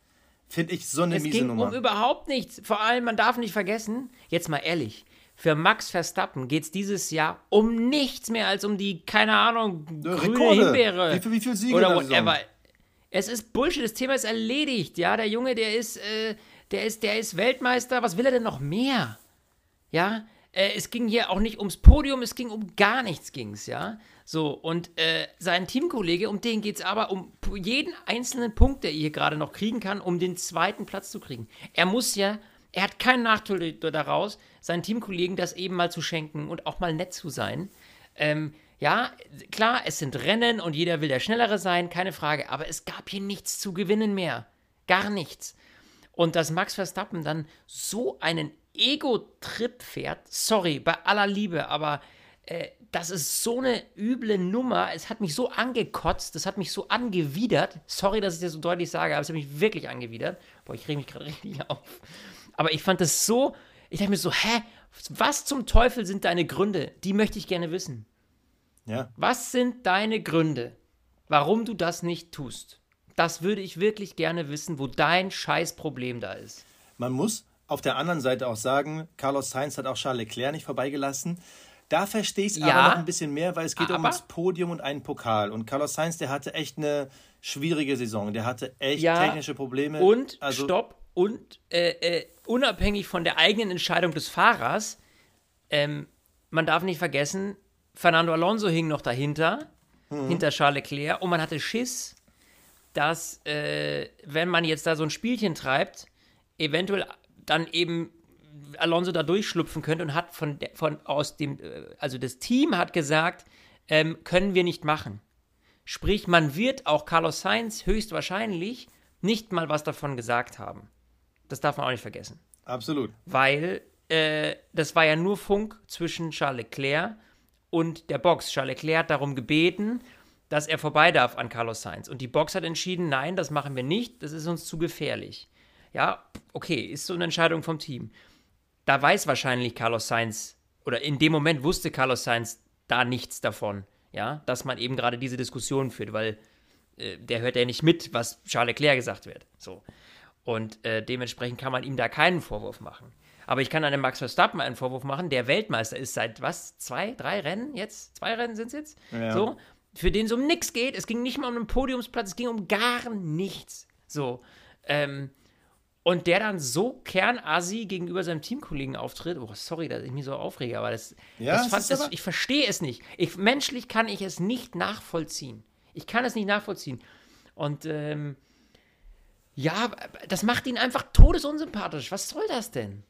Finde ich so eine es miese ging Nummer. um überhaupt nichts. Vor allem, man darf nicht vergessen, jetzt mal ehrlich, für Max Verstappen geht es dieses Jahr um nichts mehr als um die, keine Ahnung, grüne Rekorde. Himbeere. Wie, viel, wie viel Siege oder whatever. Es ist Bullshit, das Thema ist erledigt. Ja, der Junge, der ist, äh, der ist, der ist Weltmeister. Was will er denn noch mehr? Ja, äh, es ging hier auch nicht ums Podium, es ging um gar nichts, ging's, ja. So, und äh, sein Teamkollege, um den geht es aber um jeden einzelnen Punkt, der er hier gerade noch kriegen kann, um den zweiten Platz zu kriegen. Er muss ja, er hat keinen Nachteil daraus, seinen Teamkollegen das eben mal zu schenken und auch mal nett zu sein. Ähm, ja, klar, es sind Rennen und jeder will der Schnellere sein, keine Frage, aber es gab hier nichts zu gewinnen mehr. Gar nichts. Und dass Max Verstappen dann so einen Ego-Trip fährt, sorry, bei aller Liebe, aber äh, das ist so eine üble Nummer. Es hat mich so angekotzt, das hat mich so angewidert. Sorry, dass ich das so deutlich sage, aber es hat mich wirklich angewidert. Boah, ich rege mich gerade richtig auf. Aber ich fand das so, ich dachte mir so, hä, was zum Teufel sind deine Gründe? Die möchte ich gerne wissen. Ja. Was sind deine Gründe? warum du das nicht tust. Das würde ich wirklich gerne wissen, wo dein Scheißproblem da ist. Man muss auf der anderen Seite auch sagen, Carlos Sainz hat auch Charles Leclerc nicht vorbeigelassen. Da verstehe ich es ja, aber noch ein bisschen mehr, weil es geht aber, um das Podium und einen Pokal. Und Carlos Sainz, der hatte echt eine schwierige Saison. Der hatte echt ja, technische Probleme. Und, also, stopp, und äh, äh, unabhängig von der eigenen Entscheidung des Fahrers, ähm, man darf nicht vergessen, Fernando Alonso hing noch dahinter, mhm. hinter Charles Leclerc, und man hatte Schiss, dass, äh, wenn man jetzt da so ein Spielchen treibt, eventuell dann eben Alonso da durchschlüpfen könnte und hat von, von aus dem, äh, also das Team hat gesagt, ähm, können wir nicht machen. Sprich, man wird auch Carlos Sainz höchstwahrscheinlich nicht mal was davon gesagt haben. Das darf man auch nicht vergessen. Absolut. Weil äh, das war ja nur Funk zwischen Charles Leclerc und der Box. Charles Leclerc hat darum gebeten, dass er vorbei darf an Carlos Sainz. Und die Box hat entschieden, nein, das machen wir nicht, das ist uns zu gefährlich. Ja, okay, ist so eine Entscheidung vom Team. Da weiß wahrscheinlich Carlos Sainz, oder in dem Moment wusste Carlos Sainz da nichts davon, ja, dass man eben gerade diese Diskussion führt, weil äh, der hört ja nicht mit, was Charles Leclerc gesagt wird. So. Und äh, dementsprechend kann man ihm da keinen Vorwurf machen. Aber ich kann einem Max Verstappen einen Vorwurf machen, der Weltmeister ist seit was? Zwei, drei Rennen jetzt? Zwei Rennen sind es jetzt? Ja. So, für den es um nichts geht. Es ging nicht mal um einen Podiumsplatz, es ging um gar nichts. So. Ähm, und der dann so kernasi gegenüber seinem Teamkollegen auftritt. Oh, sorry, dass ich mich so aufrege, aber das, ja, das, fand, das ich verstehe es nicht. Ich, menschlich kann ich es nicht nachvollziehen. Ich kann es nicht nachvollziehen. Und ähm, ja, das macht ihn einfach todesunsympathisch. Was soll das denn?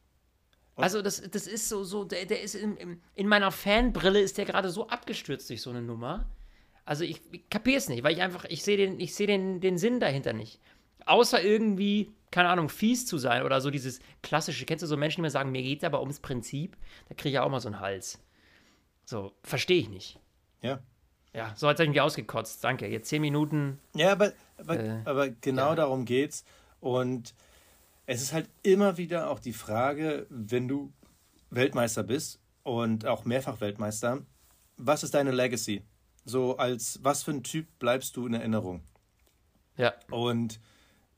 Also, das, das ist so, so der, der ist in, in meiner Fanbrille ist der gerade so abgestürzt durch so eine Nummer. Also ich, ich kapiere es nicht, weil ich einfach, ich sehe den, ich sehe den, den Sinn dahinter nicht. Außer irgendwie, keine Ahnung, fies zu sein oder so dieses klassische, kennst du so Menschen, die mir sagen, mir geht es aber ums Prinzip, da kriege ich auch mal so einen Hals. So, verstehe ich nicht. Ja. Ja, so hat es irgendwie ausgekotzt. Danke. Jetzt zehn Minuten. Ja, aber, aber, äh, aber genau ja. darum geht's. Und es ist halt immer wieder auch die Frage, wenn du Weltmeister bist und auch mehrfach Weltmeister, was ist deine Legacy? So als was für ein Typ bleibst du in Erinnerung? Ja. Und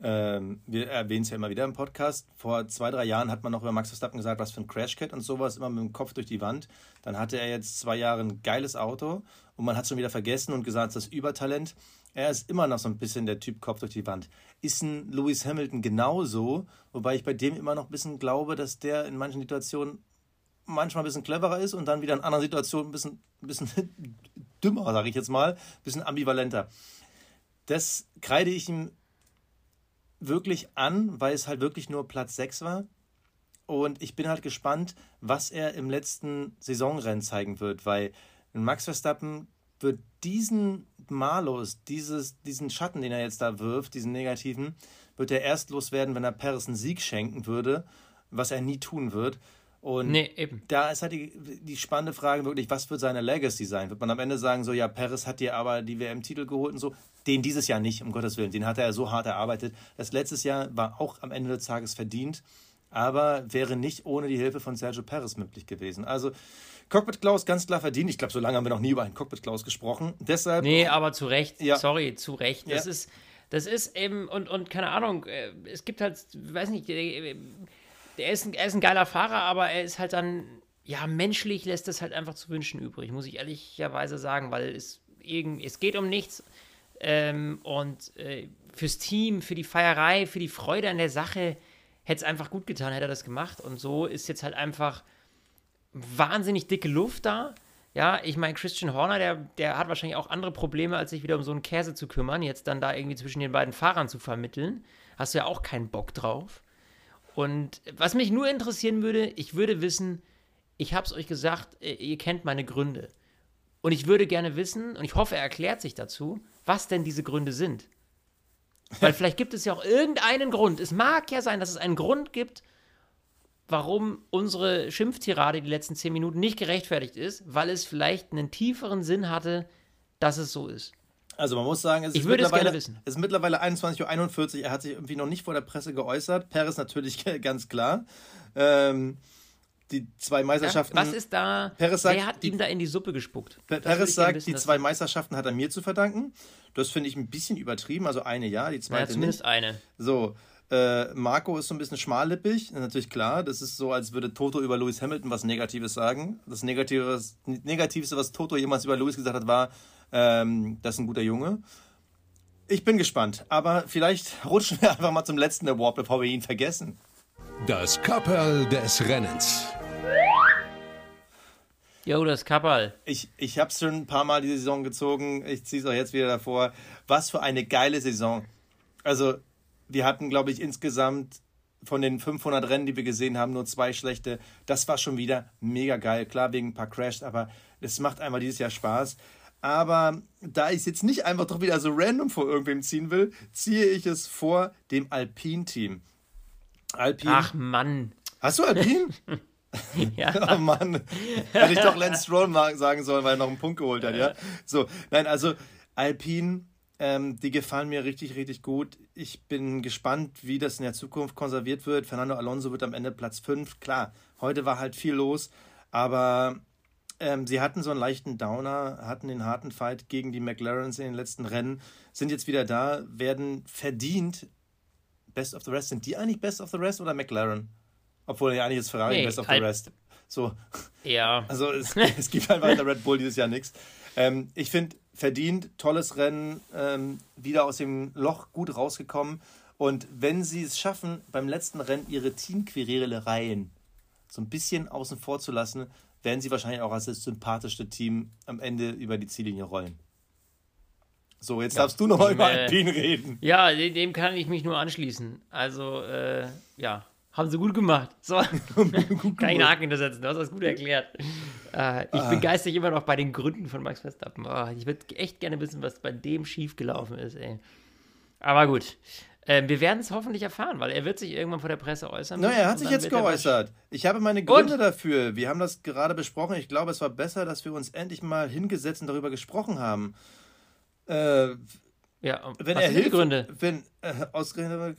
ähm, wir erwähnen es ja immer wieder im Podcast. Vor zwei, drei Jahren hat man noch über Max Verstappen gesagt, was für ein Crashcat und sowas, immer mit dem Kopf durch die Wand. Dann hatte er jetzt zwei Jahre ein geiles Auto und man hat es schon wieder vergessen und gesagt, das Übertalent. Er ist immer noch so ein bisschen der Typ Kopf durch die Wand. Ist ein Lewis Hamilton genauso, wobei ich bei dem immer noch ein bisschen glaube, dass der in manchen Situationen manchmal ein bisschen cleverer ist und dann wieder in anderen Situationen ein bisschen, ein bisschen dümmer, sage ich jetzt mal, ein bisschen ambivalenter. Das kreide ich ihm wirklich an, weil es halt wirklich nur Platz 6 war. Und ich bin halt gespannt, was er im letzten Saisonrennen zeigen wird, weil Max Verstappen wird diesen Malus, dieses, diesen Schatten, den er jetzt da wirft, diesen negativen, wird er erst loswerden, wenn er Paris einen Sieg schenken würde, was er nie tun wird. Und nee, eben. da ist halt die, die spannende Frage wirklich, was wird seine Legacy sein? Wird man am Ende sagen, so, ja, Paris hat dir aber die WM-Titel geholt und so? Den dieses Jahr nicht, um Gottes Willen. Den hat er so hart erarbeitet. Das letztes Jahr war auch am Ende des Tages verdient, aber wäre nicht ohne die Hilfe von Sergio Perez möglich gewesen. Also, Cockpit Klaus ganz klar verdient. Ich glaube, so lange haben wir noch nie über einen Cockpit Klaus gesprochen. Deshalb. Nee, aber zu Recht. Ja. Sorry, zu Recht. Das ja. ist. Das ist eben, und, und keine Ahnung, äh, es gibt halt, weiß nicht, äh, er ist, ein, er ist ein geiler Fahrer, aber er ist halt dann, ja, menschlich lässt es halt einfach zu wünschen übrig, muss ich ehrlicherweise sagen, weil es, es geht um nichts. Ähm, und äh, fürs Team, für die Feierei, für die Freude an der Sache hätte es einfach gut getan, hätte er das gemacht. Und so ist jetzt halt einfach wahnsinnig dicke Luft da. Ja, ich meine, Christian Horner, der, der hat wahrscheinlich auch andere Probleme, als sich wieder um so einen Käse zu kümmern, jetzt dann da irgendwie zwischen den beiden Fahrern zu vermitteln. Hast du ja auch keinen Bock drauf. Und was mich nur interessieren würde, ich würde wissen, ich habe es euch gesagt, äh, ihr kennt meine Gründe. Und ich würde gerne wissen, und ich hoffe, er erklärt sich dazu, was denn diese Gründe sind. Weil vielleicht gibt es ja auch irgendeinen Grund. Es mag ja sein, dass es einen Grund gibt, warum unsere Schimpftirade die letzten zehn Minuten nicht gerechtfertigt ist, weil es vielleicht einen tieferen Sinn hatte, dass es so ist. Also man muss sagen, es, ist, mittlerweile, es, es ist mittlerweile 21.41 Uhr. Er hat sich irgendwie noch nicht vor der Presse geäußert. Paris natürlich ganz klar. Ähm, die zwei Meisterschaften. Was ist da? Perez sagt, wer hat ihm da in die Suppe gespuckt? Perez sagt, wissen, die zwei Meisterschaften hat er mir zu verdanken. Das finde ich ein bisschen übertrieben. Also eine ja, die zweite ja, zumindest nicht. eine. So, äh, Marco ist so ein bisschen schmallippig, natürlich klar. Das ist so, als würde Toto über Lewis Hamilton was Negatives sagen. Das Negative, Negativste, was Toto jemals über Lewis gesagt hat, war, ähm, das ist ein guter Junge. Ich bin gespannt, aber vielleicht rutschen wir einfach mal zum letzten Award, bevor wir ihn vergessen. Das Kapperl des Rennens. Jo, das Kapperl. Ich, ich habe es schon ein paar Mal die Saison gezogen. Ich ziehe es auch jetzt wieder davor. Was für eine geile Saison. Also, wir hatten, glaube ich, insgesamt von den 500 Rennen, die wir gesehen haben, nur zwei schlechte. Das war schon wieder mega geil. Klar, wegen ein paar Crashs, aber es macht einfach dieses Jahr Spaß. Aber da ich es jetzt nicht einfach doch wieder so random vor irgendwem ziehen will, ziehe ich es vor dem Alpine-Team. Alpine. Ach Mann. Hast du Alpine? ja. oh Mann. Hätte ich doch Lance Stroll sagen sollen, weil er noch einen Punkt geholt hat, ja? So, nein, also Alpine ähm, die gefallen mir richtig, richtig gut. Ich bin gespannt, wie das in der Zukunft konserviert wird. Fernando Alonso wird am Ende Platz 5. Klar, heute war halt viel los, aber ähm, sie hatten so einen leichten Downer, hatten den harten Fight gegen die McLarens in den letzten Rennen, sind jetzt wieder da, werden verdient Best of the Rest. Sind die eigentlich Best of the Rest oder McLaren? Obwohl ja eigentlich ist Ferrari nee, Best of the Rest. So. Ja. Also es, es gibt in der Red Bull dieses Jahr nichts. Ähm, ich finde, verdient, tolles Rennen, ähm, wieder aus dem Loch gut rausgekommen. Und wenn sie es schaffen, beim letzten Rennen ihre Teamquerelereien so ein bisschen außen vor zu lassen, werden sie wahrscheinlich auch als das sympathischste Team am Ende über die Ziellinie rollen. So, jetzt ja, darfst du nochmal über Alpine reden. Ja, dem kann ich mich nur anschließen. Also, äh, ja, haben sie gut gemacht. So, kann ich einen Haken hintersetzen. Du hast das gut erklärt. Äh, ich ah. bin geistig immer noch bei den Gründen von Max Verstappen. Oh, ich würde echt gerne wissen, was bei dem schiefgelaufen ist, ey. Aber gut. Ähm, wir werden es hoffentlich erfahren, weil er wird sich irgendwann vor der Presse äußern. Naja, er hat sich jetzt geäußert. Ich habe meine Gründe und? dafür. Wir haben das gerade besprochen. Ich glaube, es war besser, dass wir uns endlich mal hingesetzt und darüber gesprochen haben. Äh, ja, wenn er hilft, Gründe? wenn äh, ausgerechnet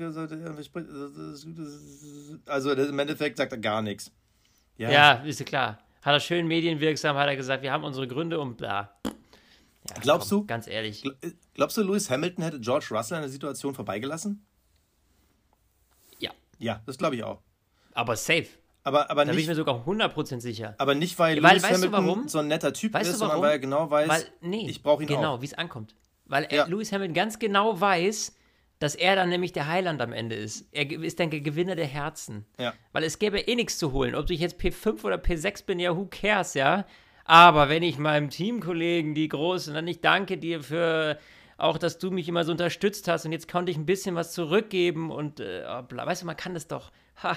also im Endeffekt sagt er gar nichts. Ja, ja ist klar. Hat er schön medienwirksam, hat er gesagt, wir haben unsere Gründe und bla. Ja, glaubst komm, du? Ganz ehrlich. Äh, glaubst du, Lewis Hamilton hätte George Russell in der Situation vorbeigelassen? Ja. Ja, das glaube ich auch. Aber safe. Aber, aber da nicht, bin ich mir sogar 100% sicher. Aber nicht, weil, weil Lewis Hamilton so ein netter Typ weißt ist, sondern weil er genau weiß, weil, nee, ich brauche ihn genau, auch. Genau, wie es ankommt. Weil ja. Lewis Hamilton ganz genau weiß, dass er dann nämlich der Heiland am Ende ist. Er ist dann der Gewinner der Herzen. Ja. Weil es gäbe eh nichts zu holen. Ob ich jetzt P5 oder P6 bin, ja, who cares, ja. Aber wenn ich meinem Teamkollegen, die Großen, dann ich danke dir für auch, dass du mich immer so unterstützt hast und jetzt konnte ich ein bisschen was zurückgeben und äh, weißt du, man kann das doch. Ha.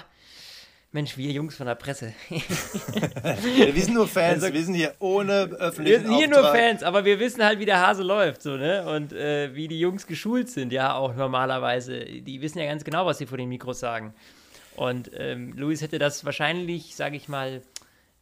Mensch, wir Jungs von der Presse. wir sind nur Fans, also, wir sind hier ohne öffentlichen Wir sind hier Auftrag. nur Fans, aber wir wissen halt, wie der Hase läuft, so, ne? Und äh, wie die Jungs geschult sind, ja, auch normalerweise. Die wissen ja ganz genau, was sie vor den Mikros sagen. Und ähm, Luis hätte das wahrscheinlich, sage ich mal,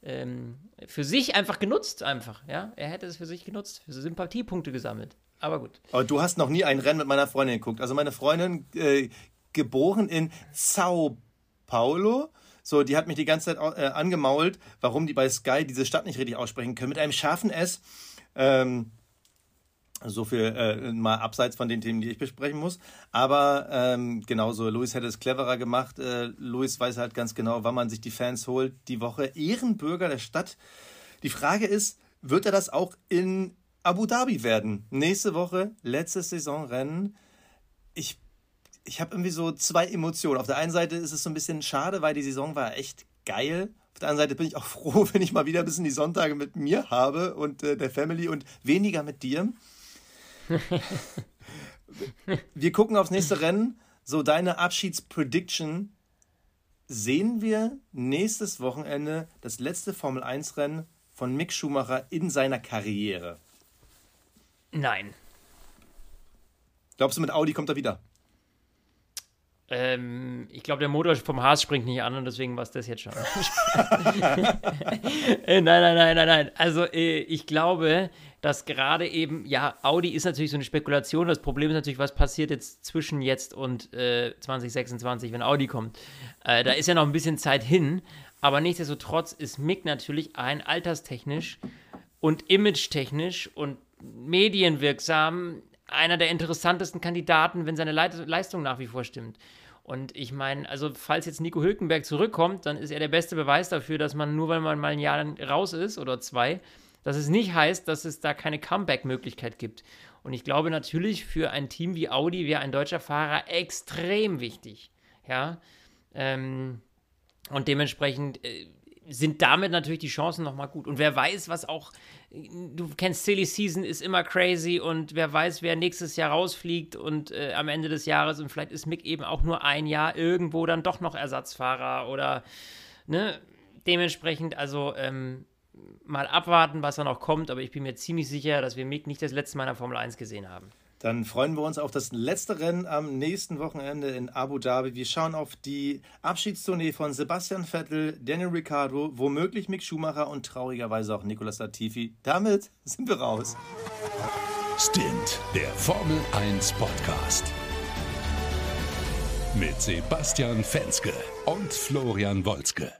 ähm, für sich einfach genutzt, einfach, ja? Er hätte es für sich genutzt, für Sympathiepunkte gesammelt. Aber gut. Aber du hast noch nie ein Rennen mit meiner Freundin geguckt. Also meine Freundin, äh, geboren in Sao Paulo, so, die hat mich die ganze Zeit äh, angemault, warum die bei Sky diese Stadt nicht richtig aussprechen können. Mit einem scharfen S. Ähm, so viel äh, mal abseits von den Themen, die ich besprechen muss. Aber ähm, genauso, Luis hätte es cleverer gemacht. Äh, Luis weiß halt ganz genau, wann man sich die Fans holt. Die Woche Ehrenbürger der Stadt. Die Frage ist, wird er das auch in Abu Dhabi werden? Nächste Woche, letztes Saisonrennen. Ich ich habe irgendwie so zwei Emotionen. Auf der einen Seite ist es so ein bisschen schade, weil die Saison war echt geil. Auf der anderen Seite bin ich auch froh, wenn ich mal wieder ein bisschen die Sonntage mit mir habe und äh, der Family und weniger mit dir. wir gucken aufs nächste Rennen. So deine Abschiedsprediction. Sehen wir nächstes Wochenende das letzte Formel 1 Rennen von Mick Schumacher in seiner Karriere? Nein. Glaubst du, mit Audi kommt er wieder? Ähm, ich glaube, der Motor vom Haas springt nicht an und deswegen war es das jetzt schon. äh, nein, nein, nein, nein, nein. Also äh, ich glaube, dass gerade eben, ja, Audi ist natürlich so eine Spekulation. Das Problem ist natürlich, was passiert jetzt zwischen jetzt und äh, 2026, wenn Audi kommt. Äh, da ist ja noch ein bisschen Zeit hin. Aber nichtsdestotrotz ist Mick natürlich ein alterstechnisch und imagetechnisch und medienwirksam einer der interessantesten Kandidaten, wenn seine Leistung nach wie vor stimmt. Und ich meine, also falls jetzt Nico Hülkenberg zurückkommt, dann ist er der beste Beweis dafür, dass man nur, weil man mal ein Jahr raus ist oder zwei, dass es nicht heißt, dass es da keine Comeback-Möglichkeit gibt. Und ich glaube natürlich für ein Team wie Audi wäre ein deutscher Fahrer extrem wichtig. Ja. Ähm, und dementsprechend äh, sind damit natürlich die Chancen nochmal gut. Und wer weiß, was auch, du kennst Silly Season, ist immer crazy und wer weiß, wer nächstes Jahr rausfliegt und äh, am Ende des Jahres und vielleicht ist Mick eben auch nur ein Jahr irgendwo dann doch noch Ersatzfahrer oder, ne, dementsprechend, also, ähm, mal abwarten, was da noch kommt, aber ich bin mir ziemlich sicher, dass wir Mick nicht das letzte Mal in der Formel 1 gesehen haben. Dann freuen wir uns auf das letzte Rennen am nächsten Wochenende in Abu Dhabi. Wir schauen auf die Abschiedstournee von Sebastian Vettel, Daniel Ricciardo, womöglich Mick Schumacher und traurigerweise auch Nicolas Latifi. Damit sind wir raus. Stint, der Formel 1 Podcast. Mit Sebastian Fenske und Florian Wolzke.